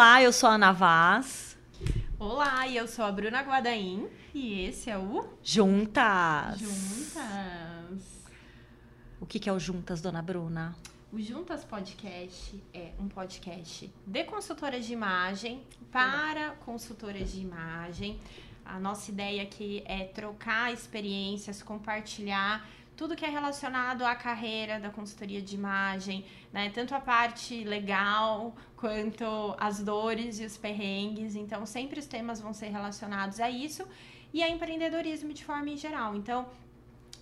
Olá, eu sou a Ana Vaz. Olá, eu sou a Bruna Guadaim e esse é o Juntas. Juntas. O que, que é o Juntas, dona Bruna? O Juntas Podcast é um podcast de consultoras de imagem para consultoras de imagem. A nossa ideia aqui é trocar experiências, compartilhar tudo que é relacionado à carreira da consultoria de imagem, né? Tanto a parte legal quanto as dores e os perrengues. Então, sempre os temas vão ser relacionados a isso e a empreendedorismo de forma em geral. Então,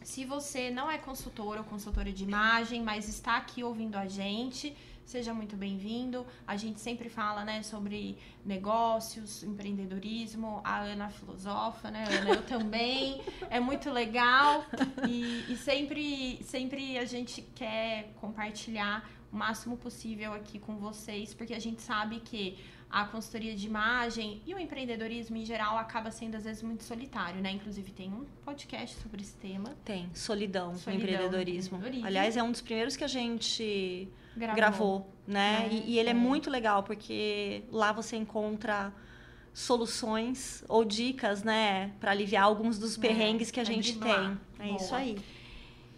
se você não é consultor ou consultora de imagem, mas está aqui ouvindo a gente, seja muito bem-vindo. A gente sempre fala, né, sobre negócios, empreendedorismo. A Ana filosofa, né, Ana? Eu também. É muito legal e, e sempre, sempre a gente quer compartilhar o máximo possível aqui com vocês, porque a gente sabe que a consultoria de imagem e o empreendedorismo em geral acaba sendo às vezes muito solitário, né? Inclusive tem um podcast sobre esse tema. Tem, solidão, Solidão, empreendedorismo. empreendedorismo. Aliás, é um dos primeiros que a gente Gravou. gravou, né? É, e, e ele é. é. muito legal, porque lá você encontra soluções ou dicas, né, para aliviar alguns dos perrengues que a é gente tem. É Boa. isso aí.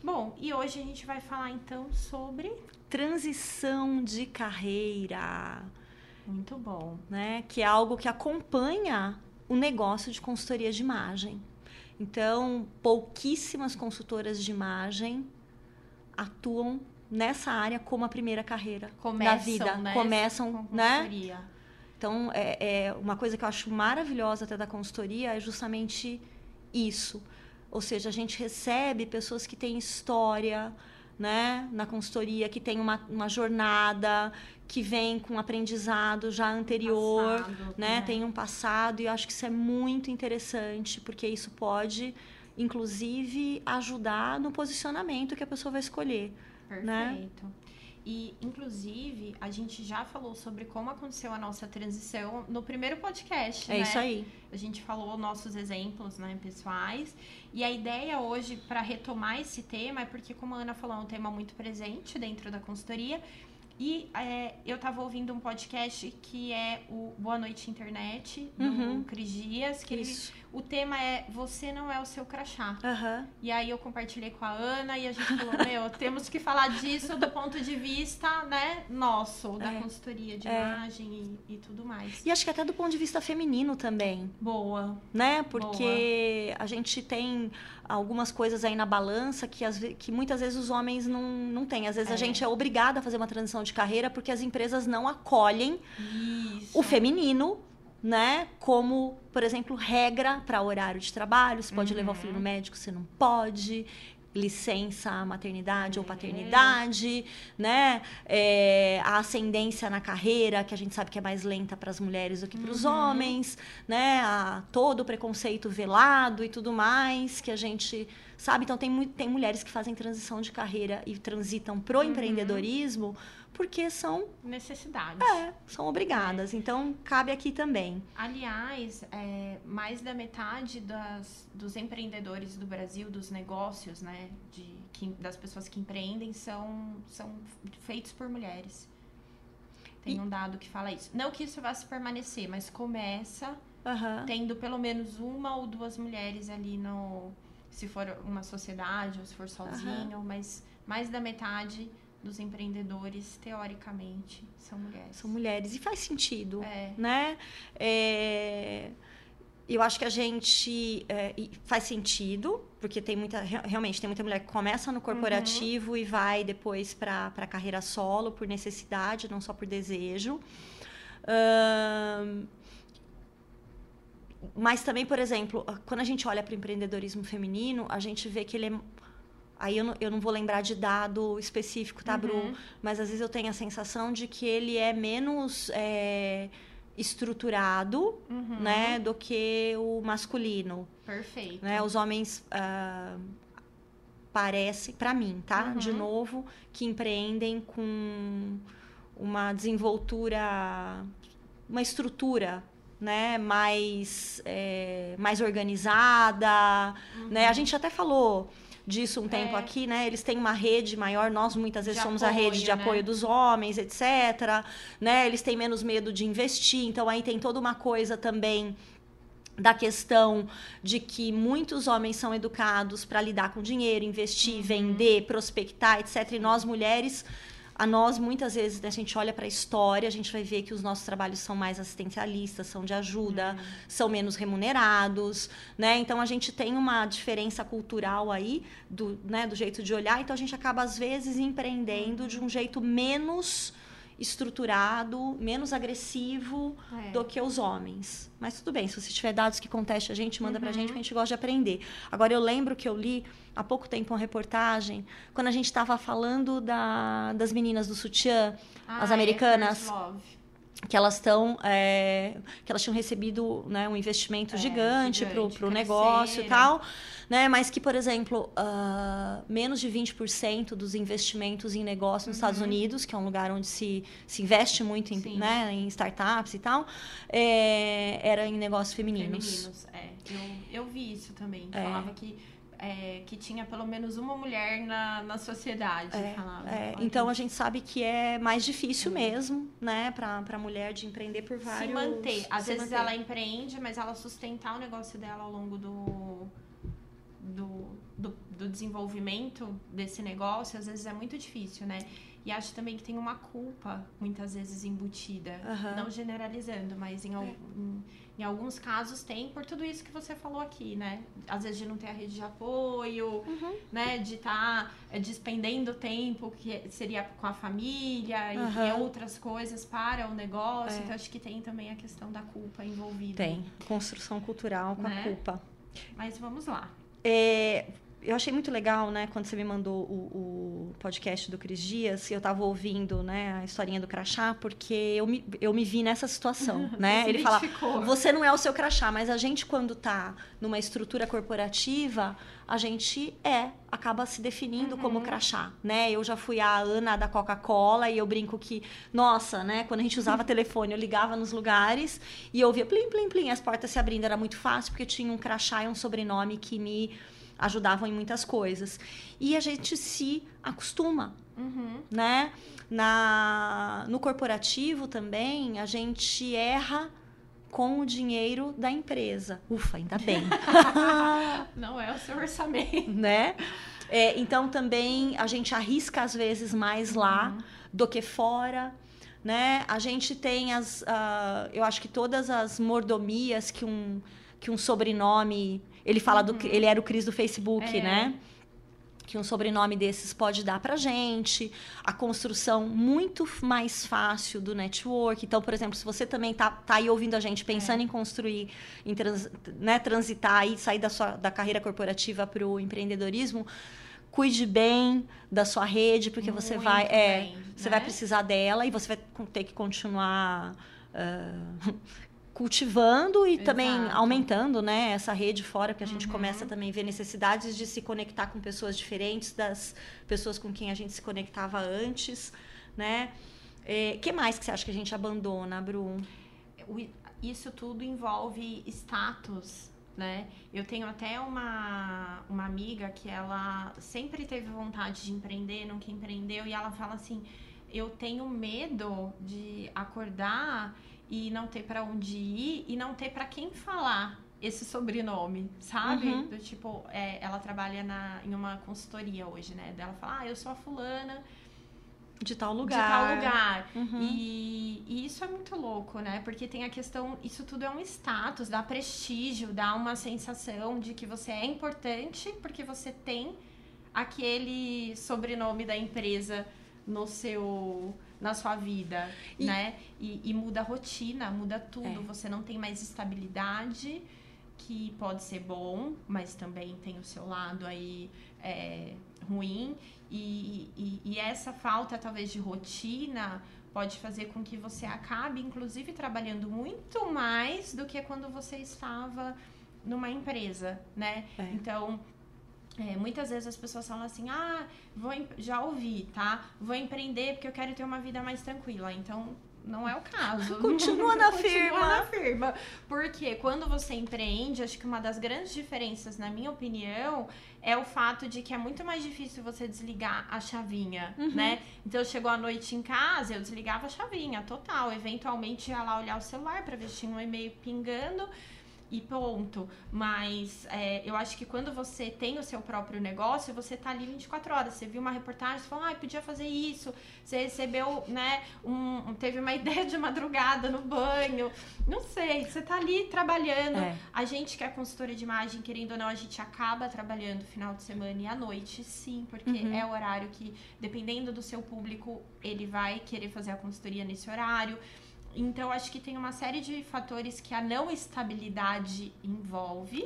Bom, e hoje a gente vai falar então sobre Transição de carreira. muito bom. né? Que é algo que acompanha o negócio de consultoria de imagem. Então, pouquíssimas consultoras de imagem atuam nessa área como a primeira carreira Começam, da vida. né, Começam, com né? consultoria. Então, é, é uma coisa que eu acho maravilhosa até da consultoria é justamente isso. Ou seja, a gente recebe pessoas que têm história, né, na consultoria, que tem uma, uma jornada, que vem com aprendizado já anterior, Passado, né, tem um passado, e eu acho que isso é muito interessante, porque isso pode, inclusive, ajudar no posicionamento que a pessoa vai escolher. Né? Perfeito. E, inclusive, a gente já falou sobre como aconteceu a nossa transição no primeiro podcast, É né? isso aí. A gente falou nossos exemplos, né, pessoais. E a ideia hoje, para retomar esse tema, é porque, como a Ana falou, é um tema muito presente dentro da consultoria. E é, eu estava ouvindo um podcast que é o Boa Noite Internet, do Uhum. Cris Dias, que ele, Isso. O tema é Você não é o seu crachá. Aham. E aí eu compartilhei com a Ana e a gente falou, meu, temos que falar disso do ponto de vista, né, nosso, da É. consultoria de É. imagem e, e tudo mais. E acho que até do ponto de vista feminino também. Boa. né? Porque a gente tem algumas coisas aí na balança que, ve- que muitas vezes os homens não, não têm. Às vezes É. a gente é obrigada a fazer uma transição de carreira porque as empresas não acolhem Isso. o feminino, né? Como, por exemplo, regra para horário de trabalho. Você pode levar o filho no médico, você não pode. Licença maternidade ou É. paternidade, né? É, a ascendência na carreira, que a gente sabe que é mais lenta para as mulheres do que para os Uhum. homens, né? A, todo o preconceito velado e tudo mais que a gente sabe. Então, tem, tem mulheres que fazem transição de carreira e transitam pro Uhum. empreendedorismo porque são Necessidade. é, são obrigadas. Então, cabe aqui também. Aliás, é, mais da metade das, dos empreendedores do Brasil, dos negócios, né, de, que- das pessoas que empreendem, são, são feitos por mulheres. Tem E- um dado que fala isso. Não que isso vá se permanecer, mas começa Aham. tendo pelo menos uma ou duas mulheres ali no. Se for uma sociedade ou se for sozinho, mas mais da metade dos empreendedores, teoricamente, são mulheres. São mulheres. E faz sentido, É. né? É, Eu acho que a gente é, faz sentido, porque tem muita. re- Realmente, tem muita mulher que começa no corporativo e vai depois para a carreira solo por necessidade, não só por desejo. Mas também, por exemplo, quando a gente olha para o empreendedorismo feminino, a gente vê que ele é. Aí eu não, eu não vou lembrar de dado específico, tá, Bru? Uhum. Mas às vezes eu tenho a sensação de que ele é menos é, estruturado, Uhum. né, do que o masculino. Perfeito. Né? Os homens ah, parecem, para mim, tá? Uhum. De novo, que empreendem com uma desenvoltura, uma estrutura né, mais, é, mais organizada. Né? A gente até falou disso um tempo É. aqui, né? Eles têm uma rede maior, nós muitas vezes De somos a rede de apoio, né? apoio dos homens, etc. Né? Eles têm menos medo de investir, então aí tem toda uma coisa também da questão de que muitos homens são educados para lidar com dinheiro, investir, Uhum. vender, prospectar, etc. E nós mulheres, a nós muitas vezes né, a gente olha para a história, a gente vai ver que os nossos trabalhos são mais assistencialistas, são de ajuda, Uhum. são menos remunerados, né? Então a gente tem uma diferença cultural aí do, né, do jeito de olhar, então a gente acaba às vezes empreendendo de um jeito menos estruturado, menos agressivo É. do que os homens. Mas tudo bem, se você tiver dados que conteste a gente, manda pra Uhum. gente, que a gente gosta de aprender. Agora, eu lembro que eu li há pouco tempo uma reportagem, quando a gente estava falando da- das meninas do sutiã, Ah, as é, americanas, Love. que elas estão que elas tinham recebido né, um investimento É, gigante gigante, pro cresceram. negócio e tal né mas que por exemplo ah, menos de 20% dos investimentos em negócio nos Estados Unidos que é um lugar onde se, se investe muito em, Uhum. Né, em startups e tal é, era em negócios femininos, Femininos, é. Eu, eu vi isso também. É. Falava que, é, que tinha pelo menos uma mulher na, na sociedade. É, falava. é, então a gente sabe que é mais difícil mesmo, né, para a mulher de empreender por vários. se manter. Às se vezes manter. ela empreende, mas ela sustentar o negócio dela ao longo do, do, do, do desenvolvimento desse negócio, às vezes é muito difícil, né? E acho também que tem uma culpa, muitas vezes, embutida. Aham. Não generalizando, mas em, al- em, em alguns casos tem, por tudo isso que você falou aqui, né? Às vezes de não ter a rede de apoio, Uhum. né? De estar despendendo tempo que seria com a família e, Aham. e outras coisas para o negócio. É. Então, acho que tem também a questão da culpa envolvida. Tem construção cultural com Né? a culpa. Mas vamos lá. É, eu achei muito legal, né, quando você me mandou o, o podcast do Cris Dias, e eu tava ouvindo, né, a historinha do crachá, porque eu me, eu me vi nessa situação, né? Ele fala, você não é o seu crachá, mas a gente quando tá numa estrutura corporativa, a gente é, acaba se definindo Uhum. como crachá, né? Eu já fui a Ana da Coca-Cola e eu brinco que, nossa, né, quando a gente usava telefone, eu ligava nos lugares e eu ouvia plim, plim, plim, as portas se abrindo, era muito fácil porque tinha um crachá e um sobrenome que me ajudavam em muitas coisas. E a gente se acostuma, Uhum. né? Na, no corporativo também, a gente erra com o dinheiro da empresa. Ufa, ainda bem. Não é o seu orçamento. né? É, então também a gente arrisca às vezes mais lá do que fora, né? A gente tem as, ah, eu acho que todas as mordomias que um que um sobrenome, ele fala do, ele era o Cris do Facebook, É. né? Que um sobrenome desses pode dar pra gente, a construção muito mais fácil do network. Então, por exemplo, se você também tá, tá aí ouvindo a gente pensando em construir, em trans- né, transitar e sair da, sua, da carreira corporativa para o empreendedorismo, cuide bem da sua rede, porque você Muito vai, é, bem, você né? vai precisar dela e você vai ter que continuar ah, cultivando e também Exato. aumentando, né, essa rede fora, porque a gente Uhum. começa também a ver necessidades de se conectar com pessoas diferentes das pessoas com quem a gente se conectava antes, né? É, que mais que você acha que a gente abandona, Bru? isso tudo envolve status, né? Eu tenho até uma, uma amiga que ela sempre teve vontade de empreender, nunca empreendeu, e ela fala assim: eu tenho medo de acordar e não ter pra onde ir e não ter pra quem falar esse sobrenome, sabe? Uhum. Do tipo, é, ela trabalha na, em uma consultoria hoje, né? Dela fala, ah, eu sou a fulana De tal de lugar. tal lugar. Uhum. E, e isso é muito louco, né? Porque tem a questão, isso tudo é um status, dá prestígio, dá uma sensação de que você é importante porque você tem aquele sobrenome da empresa no seu na sua vida, E- né? E, e muda a rotina, muda tudo. É. Você não tem mais estabilidade, que pode ser bom, mas também tem o seu lado aí é, ruim. E, e, e essa falta, talvez, de rotina pode fazer com que você acabe, inclusive, trabalhando muito mais do que quando você estava numa empresa, né? É. Então, é, muitas vezes as pessoas falam assim, ah, vou já ouvi, tá? Vou empreender porque eu quero ter uma vida mais tranquila. Então, não é o caso. Continua na Continua firma. na firma. Porque quando você empreende, acho que uma das grandes diferenças, na minha opinião, é o fato de que é muito mais difícil você desligar a chavinha, Uhum. né? Então chegou a noite em casa, eu desligava a chavinha, total. Eventualmente ia lá olhar o celular pra ver se tinha um e-mail pingando e ponto. Mas é, eu acho que quando você tem o seu próprio negócio, você tá ali 24 horas. Você viu uma reportagem, você falou, ah, podia fazer isso. Você recebeu, né, um, teve uma ideia de madrugada no banho. Não sei, você tá ali trabalhando. É. A gente que é consultora de imagem, querendo ou não, a gente acaba trabalhando final de semana e à noite, sim, porque Uhum. é o horário que, dependendo do seu público, ele vai querer fazer a consultoria nesse horário. Então, acho que tem uma série de fatores que a não estabilidade envolve,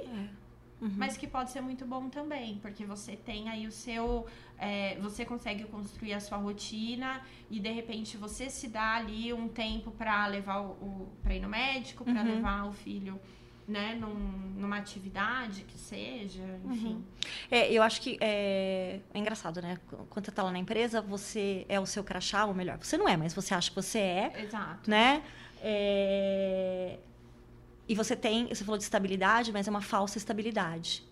Uhum. mas que pode ser muito bom também, porque você tem aí o seu. é, você consegue construir a sua rotina e de repente você se dá ali um tempo para levar o, o para ir no médico, para Uhum. levar o filho, né, num- numa atividade que seja, enfim. É, eu acho que é, é engraçado, né? Quando você tá lá na empresa, você é o seu crachá, ou melhor, você não é, mas você acha que você é, Exato. né? É, E você tem, você falou de estabilidade, mas é uma falsa estabilidade.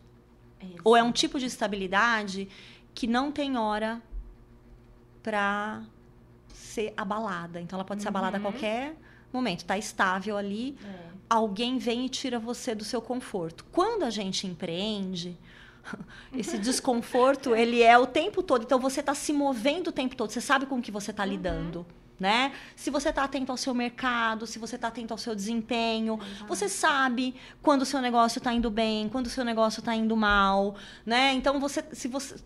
Ou é um tipo de estabilidade que não tem hora pra ser abalada. Então ela pode ser abalada a Uhum. qualquer momento. Tá estável ali, É. alguém vem e tira você do seu conforto. Quando a gente empreende, esse desconforto, ele é o tempo todo. Então você está se movendo o tempo todo. Você sabe com o que você está lidando, né? Se você está atento ao seu mercado, se você está atento ao seu desempenho, você sabe quando o seu negócio está indo bem, quando o seu negócio está indo mal, né? Então você, se você,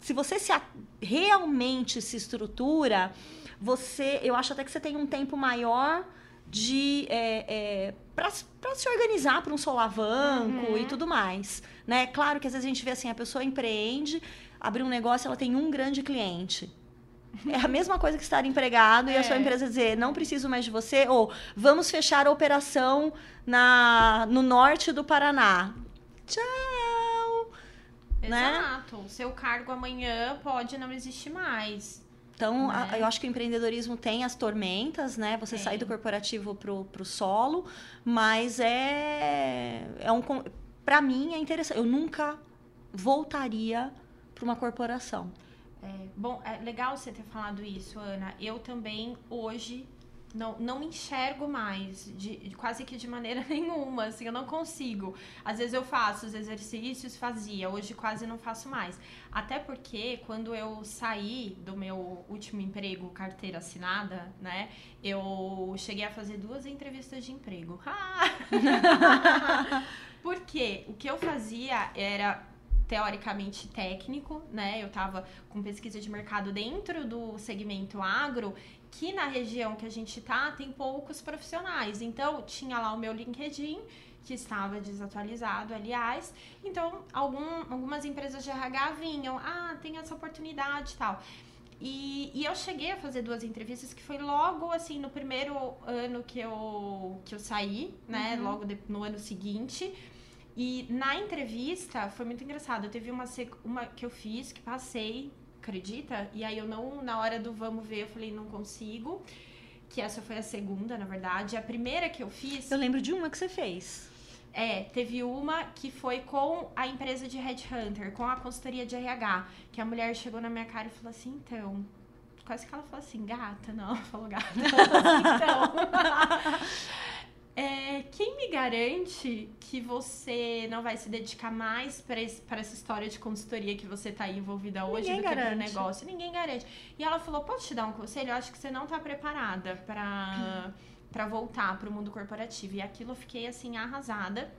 se você se realmente se estrutura, você, eu acho até que você tem um tempo maior de é, é, para se organizar para um solavanco Uhum. e tudo mais, né? Claro que às vezes a gente vê assim, a pessoa empreende, abre um negócio, ela tem um grande cliente. É a mesma coisa que estar empregado e a sua É. empresa dizer, não preciso mais de você, ou vamos fechar a operação na, no norte do Paraná. Tchau! né? Exato. O seu cargo amanhã pode não existir mais. Então, a- Né? eu acho que o empreendedorismo tem as tormentas, né? Você Tem. sair do corporativo pro, pro solo, mas é, é um. Pra mim é interessante. Eu nunca voltaria para uma corporação. É, bom, é legal você ter falado isso, Ana. Eu também hoje não, não me enxergo mais, de, quase que de maneira nenhuma, assim, eu não consigo. Às vezes eu faço os exercícios, fazia, hoje quase não faço mais. Até porque quando eu saí do meu último emprego, carteira assinada, né, eu cheguei a fazer duas entrevistas de emprego. Porque o que eu fazia era teoricamente técnico, né? Eu tava com pesquisa de mercado dentro do segmento agro, que na região que a gente tá tem poucos profissionais. Então, tinha lá o meu LinkedIn, que estava desatualizado, aliás. Então, algum, algumas empresas de RH vinham, ah, tem essa oportunidade e tal. E, e eu cheguei a fazer duas entrevistas que foi logo assim no primeiro ano que eu, que eu saí, né? Uhum. Logo de- no ano seguinte. E na entrevista foi muito engraçado. Teve uma, uma que eu fiz, que passei, acredita? E aí eu não, na hora do vamos ver, eu falei, não consigo. Que essa foi a segunda, na verdade. A primeira que eu fiz. Eu lembro de uma que você fez. É, teve uma que foi com a empresa de Headhunter, com a consultoria de RH, que a mulher chegou na minha cara e falou assim, então. Quase que ela falou assim, gata, não, ela falou gata. Ela falou assim, então. é, quem me garante que você não vai se dedicar mais para essa história de consultoria que você tá aí envolvida hoje Ninguém do que garante. pro negócio? Ninguém garante. E ela falou: posso te dar um conselho? Eu acho que você não tá preparada para para voltar pro mundo corporativo. E aquilo eu fiquei assim arrasada.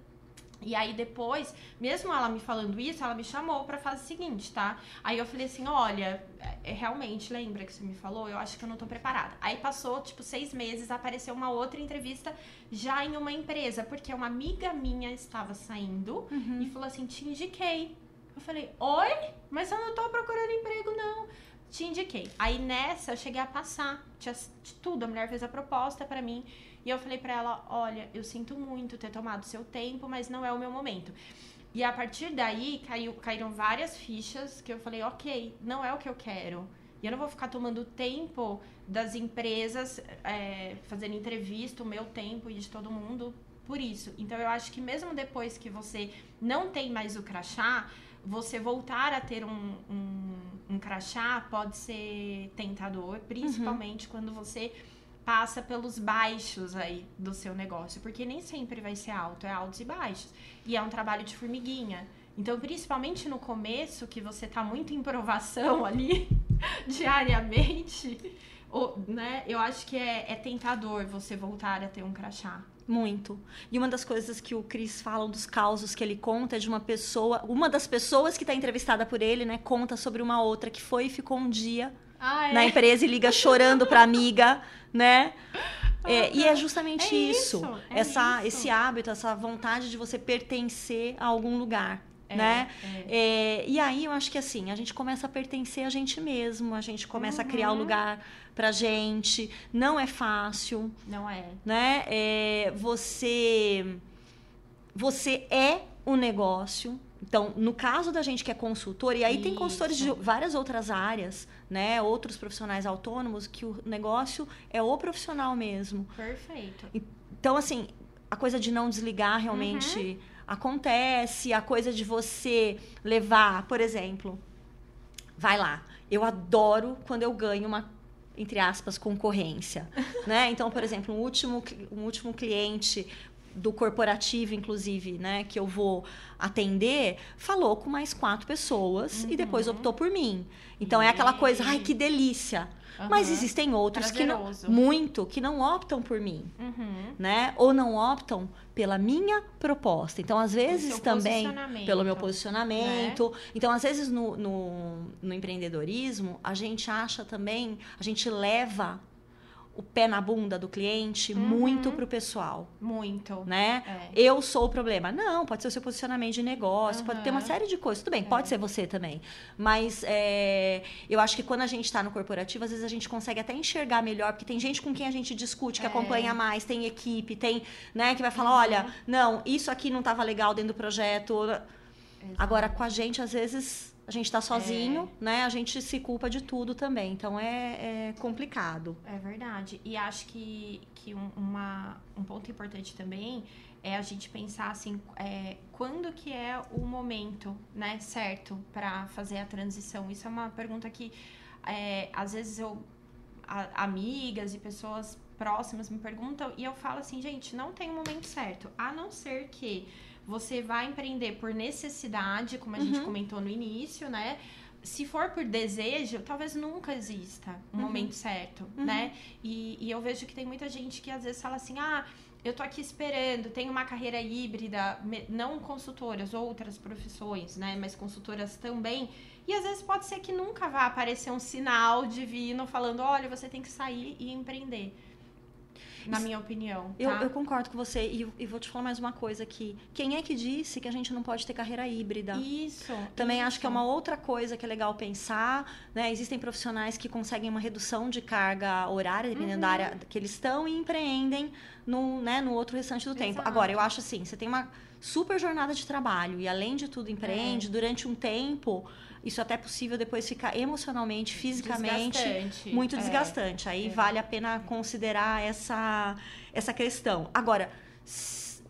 E aí depois, mesmo ela me falando isso, ela me chamou pra fase seguinte, tá? Aí eu falei assim, olha, é, realmente, lembra que você me falou? Eu acho que eu não tô preparada. Aí passou, tipo, seis meses, apareceu uma outra entrevista já em uma empresa, porque uma amiga minha estava saindo e falou assim, te indiquei. Eu falei, oi? Mas eu não tô procurando emprego, não. Te indiquei. Aí nessa eu cheguei a passar, tinha de tudo. A mulher fez a proposta pra mim. E eu falei pra ela: olha, eu sinto muito ter tomado seu tempo, mas não é o meu momento. E a partir daí caiu, caíram várias fichas que eu falei: ok, não é o que eu quero. E eu não vou ficar tomando tempo das empresas, é, fazendo entrevista, o meu tempo e de todo mundo por isso. Então eu acho que mesmo depois que você não tem mais o crachá, você voltar a ter um, um, um crachá pode ser tentador, principalmente uhum. quando você passa pelos baixos aí do seu negócio, porque nem sempre vai ser alto, é altos e baixos. E é um trabalho de formiguinha. Então, principalmente no começo, que você tá muito em provação ali diariamente, ou, né? Eu acho que é, é tentador você voltar a ter um crachá. Muito. E uma das coisas que o Cris fala, um dos causos que ele conta é de uma pessoa, uma das pessoas que está entrevistada por ele, né, conta sobre uma outra que foi e ficou um dia ah, é? na empresa e liga chorando para amiga, né? É, e é justamente é isso, isso é essa, isso. esse hábito, essa vontade de você pertencer a algum lugar. É, né? É. é. e aí eu acho que assim, a gente começa a pertencer a gente mesmo, a gente começa uhum. a criar o um lugar pra gente. Não é fácil. Não é. Né? Você, você é o negócio. Então, no caso da gente que é consultor, e aí Isso. tem consultores de várias outras áreas, né? Outros profissionais autônomos, que o negócio é o profissional mesmo. Perfeito. Então, assim, a coisa de não desligar realmente. Uhum acontece, a coisa de você levar, por exemplo, vai lá. Eu adoro quando eu ganho uma entre aspas concorrência, né? Então, por exemplo, um último um último cliente do corporativo, inclusive, né, que eu vou atender, falou com mais quatro pessoas uhum. e depois optou por mim. Então e... é aquela coisa, ai que delícia. Uhum. Mas existem outros que não, muito que não optam por mim, uhum. né? Ou não optam pela minha proposta. Então, às vezes também pelo meu posicionamento. Né? Então, às vezes no, no, no empreendedorismo a gente acha também, a gente leva o pé na bunda do cliente uhum. muito pro pessoal. Muito. Né? É. Eu sou o problema. Não, pode ser o seu posicionamento de negócio, uhum. pode ter uma série de coisas. Tudo bem, é. pode ser você também. Mas é, eu acho que quando a gente está no corporativo, às vezes a gente consegue até enxergar melhor, porque tem gente com quem a gente discute, que é. acompanha mais, tem equipe, tem, né, que vai falar, uhum. olha, não, isso aqui não estava legal dentro do projeto. Exato. Agora, com a gente, às vezes a gente está sozinho, é. né? A gente se culpa de tudo também. Então é, é complicado. É verdade. E acho que, que um, uma, um ponto importante também é a gente pensar assim, é, quando que é o momento, né, certo, para fazer a transição. Isso é uma pergunta que é, às vezes eu a, amigas e pessoas próximas me perguntam e eu falo assim, gente, não tem um momento certo, a não ser que você vai empreender por necessidade, como a uhum. gente comentou no início, né? Se for por desejo, talvez nunca exista um uhum. momento certo, uhum. né? E, e eu vejo que tem muita gente que às vezes fala assim, ah, eu tô aqui esperando, tenho uma carreira híbrida, não consultoras, outras profissões, né? Mas consultoras também. E às vezes pode ser que nunca vá aparecer um sinal divino falando, olha, você tem que sair e empreender na minha opinião. Tá? Eu, eu, concordo com você e, e, vou te falar mais uma coisa aqui. Quem é que disse que a gente não pode ter carreira híbrida? Isso. Também isso. acho que é uma outra coisa que é legal pensar. Né? Existem profissionais que conseguem uma redução de carga horária, dependendo uhum. da área que eles estão, e empreendem no, né, no outro restante do Exato. tempo. Agora, eu acho assim, você tem uma super jornada de trabalho e além de tudo empreende, é. durante um tempo isso até é possível depois ficar emocionalmente, fisicamente desgastante. muito é. desgastante. Aí é. vale a pena considerar essa, essa questão. Agora,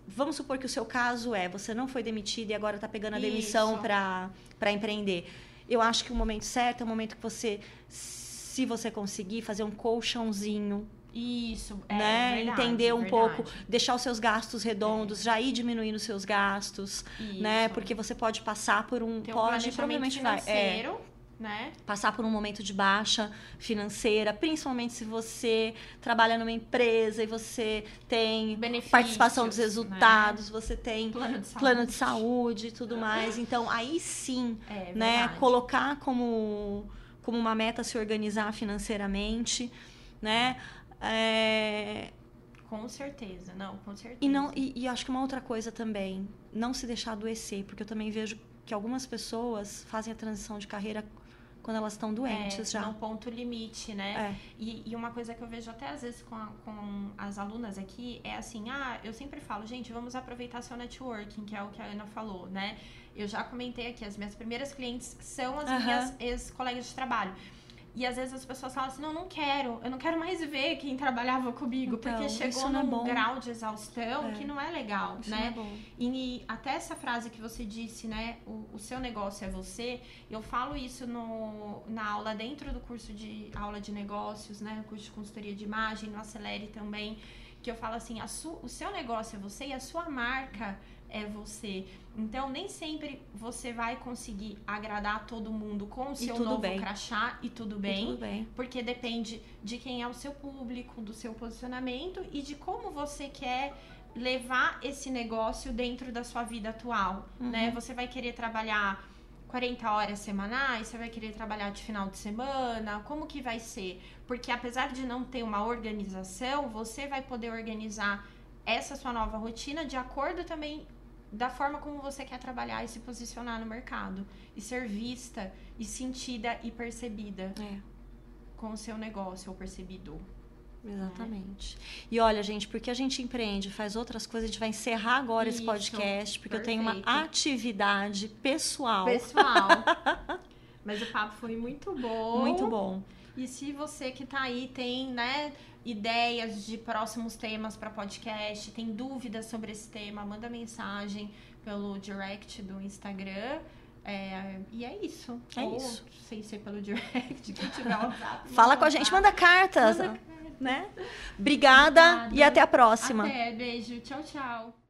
vamos supor que o seu caso é você não foi demitido e agora está pegando a demissão para empreender. Eu acho que o momento certo é o momento que você, se você conseguir, fazer um colchãozinho isso, é né? Verdade, Entender um verdade. pouco, deixar os seus gastos redondos, é. já ir diminuindo os seus gastos, né? Isso. né? Porque você pode passar por um, Tem pode provavelmente vai, é, né? Passar por um momento de baixa financeira, principalmente se você trabalha numa empresa e você tem Benefícios, participação dos resultados, né? você tem plano de saúde, de saúde e tudo mais. Então, aí sim, é, né? Verdade. Colocar como, como uma meta se organizar financeiramente, né? É... Com certeza, não, com certeza. E, não, e, e, acho que uma outra coisa também, não se deixar adoecer, porque eu também vejo que algumas pessoas fazem a transição de carreira quando elas estão doentes é, já. É um ponto limite, né? É. E, e, uma coisa que eu vejo até às vezes com, a, com as alunas aqui é assim, ah, eu sempre falo, gente, vamos aproveitar seu networking, que é o que a Ana falou, né? Eu já comentei aqui, as minhas primeiras clientes são as minhas ex-colegas de trabalho. E às vezes as pessoas falam assim: não, não quero, eu não quero mais ver quem trabalhava comigo, Então, porque chegou é num bom. grau de exaustão É. que não é legal, Isso né? é. E até essa frase que você disse, né? O, o seu negócio é você. Eu falo isso no, na aula dentro do curso de aula de negócios, né? Curso de consultoria de imagem, no Acelere também. Que eu falo assim, a su, o seu negócio é você e a sua marca é você. Então, nem sempre você vai conseguir agradar todo mundo com o seu novo bem. crachá e tudo E bem. tudo bem. Porque depende de quem é o seu público, do seu posicionamento e de como você quer levar esse negócio dentro da sua vida atual, Uhum. né? Você vai querer trabalhar 40 horas semanais, você vai querer trabalhar de final de semana, como que vai ser? Porque apesar de não ter uma organização, você vai poder organizar essa sua nova rotina de acordo também da forma como você quer trabalhar e se posicionar no mercado e ser vista e sentida e percebida É. com o seu negócio ou percebido. Exatamente. E olha, gente, porque a gente empreende, faz outras coisas, a gente vai encerrar agora esse Isso, podcast, porque eu tenho uma perfeito. atividade pessoal Pessoal, mas o papo foi muito bom. muito bom. E se você que tá aí tem, né, ideias de próximos temas para podcast, tem dúvidas sobre esse tema, manda mensagem pelo direct do Instagram. É, e é isso. É Ou, isso. Sem ser pelo direct, quem tiver WhatsApp. Fala com a gente, manda cartas, Manda né? Obrigada Obrigada. e até a próxima. Até, beijo. Tchau, tchau.